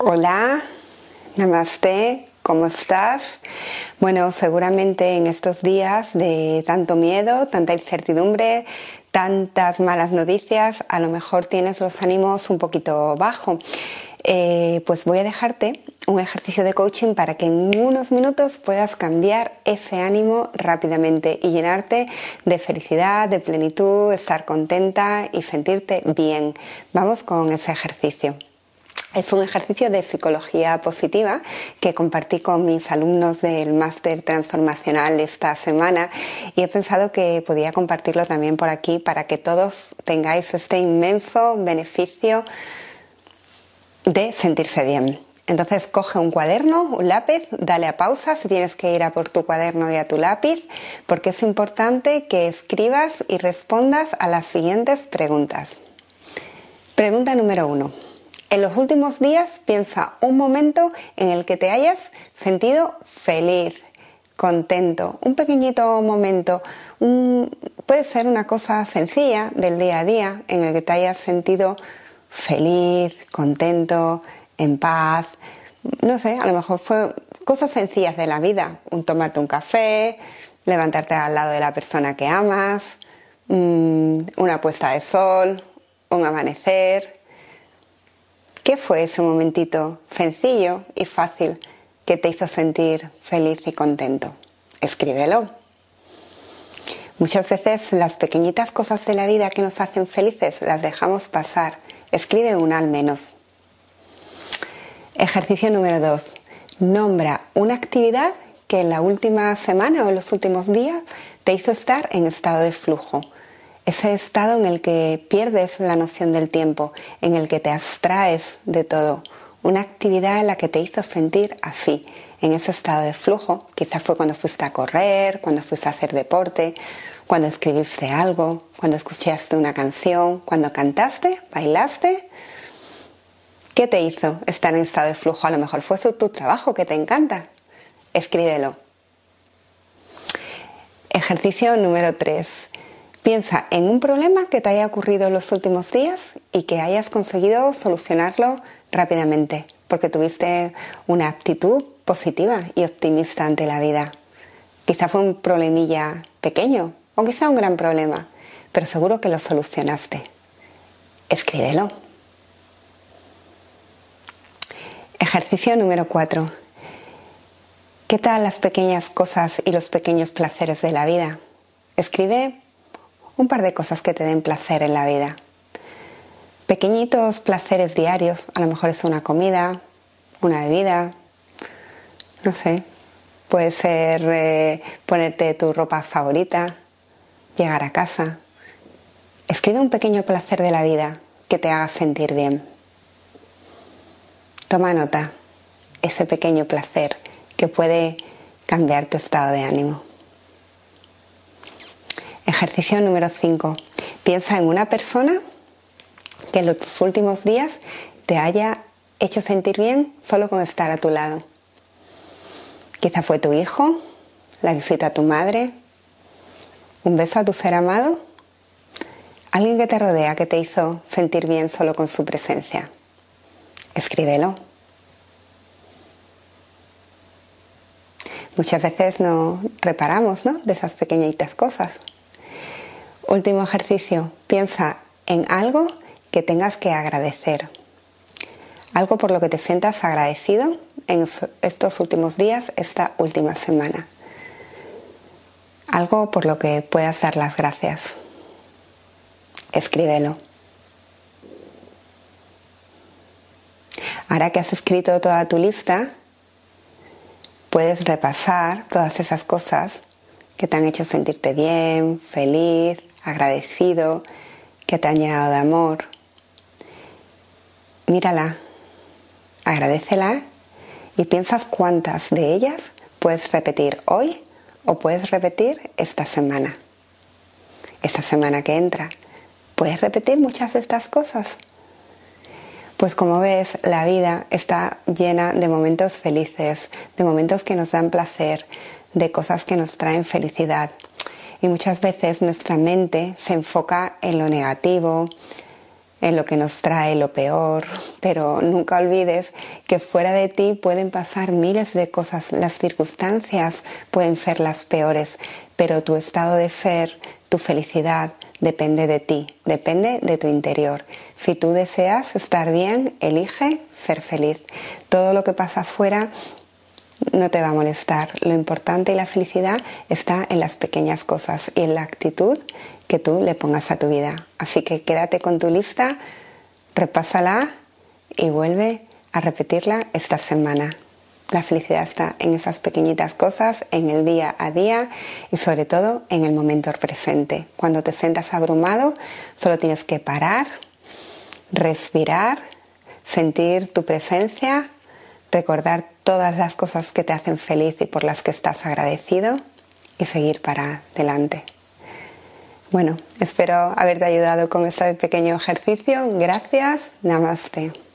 Hola, namaste, ¿cómo estás? Bueno, seguramente en estos días de tanto miedo, tanta incertidumbre, tantas malas noticias, a lo mejor tienes los ánimos un poquito bajo. Eh, pues voy a dejarte un ejercicio de coaching para que en unos minutos puedas cambiar ese ánimo rápidamente y llenarte de felicidad, de plenitud, estar contenta y sentirte bien. Vamos con ese ejercicio. Es un ejercicio de psicología positiva que compartí con mis alumnos del máster transformacional esta semana y he pensado que podía compartirlo también por aquí para que todos tengáis este inmenso beneficio de sentirse bien. Entonces coge un cuaderno, un lápiz, dale a pausa si tienes que ir a por tu cuaderno y a tu lápiz, porque es importante que escribas y respondas a las siguientes preguntas. Pregunta número uno. En los últimos días piensa un momento en el que te hayas sentido feliz, contento, un pequeñito momento, puede ser una cosa sencilla del día a día en el que te hayas sentido feliz, contento, en paz, no sé, a lo mejor fue cosas sencillas de la vida, un tomarte un café, levantarte al lado de la persona que amas, mm, una puesta de sol, un amanecer, ¿Qué fue ese momentito sencillo y fácil que te hizo sentir feliz y contento? Escríbelo. Muchas veces las pequeñitas cosas de la vida que nos hacen felices las dejamos pasar. Escribe una al menos. Ejercicio número 2. Nombra una actividad que en la última semana o en los últimos días te hizo estar en estado de flujo ese estado en el que pierdes la noción del tiempo, en el que te abstraes de todo, una actividad en la que te hizo sentir así, en ese estado de flujo. Quizás fue cuando fuiste a correr, cuando fuiste a hacer deporte, cuando escribiste algo, cuando escuchaste una canción, cuando cantaste, bailaste. ¿Qué te hizo estar en estado de flujo? A lo mejor fue tu trabajo que te encanta. Escríbelo. Ejercicio número 3. Piensa en un problema que te haya ocurrido en los últimos días y que hayas conseguido solucionarlo rápidamente, porque tuviste una actitud positiva y optimista ante la vida. Quizá fue un problemilla pequeño o quizá un gran problema, pero seguro que lo solucionaste. Escríbelo. Ejercicio número 4. ¿Qué tal las pequeñas cosas y los pequeños placeres de la vida? Escribe un par de cosas que te den placer en la vida. Pequeñitos placeres diarios, a lo mejor es una comida, una bebida, no sé, puede ser eh, ponerte tu ropa favorita, llegar a casa. Escribe un pequeño placer de la vida que te haga sentir bien. Toma nota, ese pequeño placer que puede cambiar tu estado de ánimo. Ejercicio número 5. Piensa en una persona que en los últimos días te haya hecho sentir bien solo con estar a tu lado. Quizá fue tu hijo, la visita a tu madre, un beso a tu ser amado, alguien que te rodea que te hizo sentir bien solo con su presencia. Escríbelo. Muchas veces no reparamos ¿no? de esas pequeñitas cosas. Último ejercicio, piensa en algo que tengas que agradecer. Algo por lo que te sientas agradecido en estos últimos días, esta última semana. Algo por lo que puedas dar las gracias. Escríbelo. Ahora que has escrito toda tu lista, puedes repasar todas esas cosas que te han hecho sentirte bien, feliz, agradecido, que te han llenado de amor. Mírala, agradecela y piensas cuántas de ellas puedes repetir hoy o puedes repetir esta semana. Esta semana que entra. ¿Puedes repetir muchas de estas cosas? Pues como ves, la vida está llena de momentos felices, de momentos que nos dan placer, de cosas que nos traen felicidad y muchas veces nuestra mente se enfoca en lo negativo, en lo que nos trae lo peor, pero nunca olvides que fuera de ti pueden pasar miles de cosas, las circunstancias pueden ser las peores, pero tu estado de ser, tu felicidad depende de ti, depende de tu interior. Si tú deseas estar bien, elige ser feliz. Todo lo que pasa afuera no te va a molestar. Lo importante y la felicidad está en las pequeñas cosas y en la actitud que tú le pongas a tu vida. Así que quédate con tu lista, repásala y vuelve a repetirla esta semana. La felicidad está en esas pequeñitas cosas, en el día a día y sobre todo en el momento presente. Cuando te sientas abrumado, solo tienes que parar, respirar, sentir tu presencia, recordar todas las cosas que te hacen feliz y por las que estás agradecido y seguir para adelante. Bueno, espero haberte ayudado con este pequeño ejercicio. Gracias. Namaste.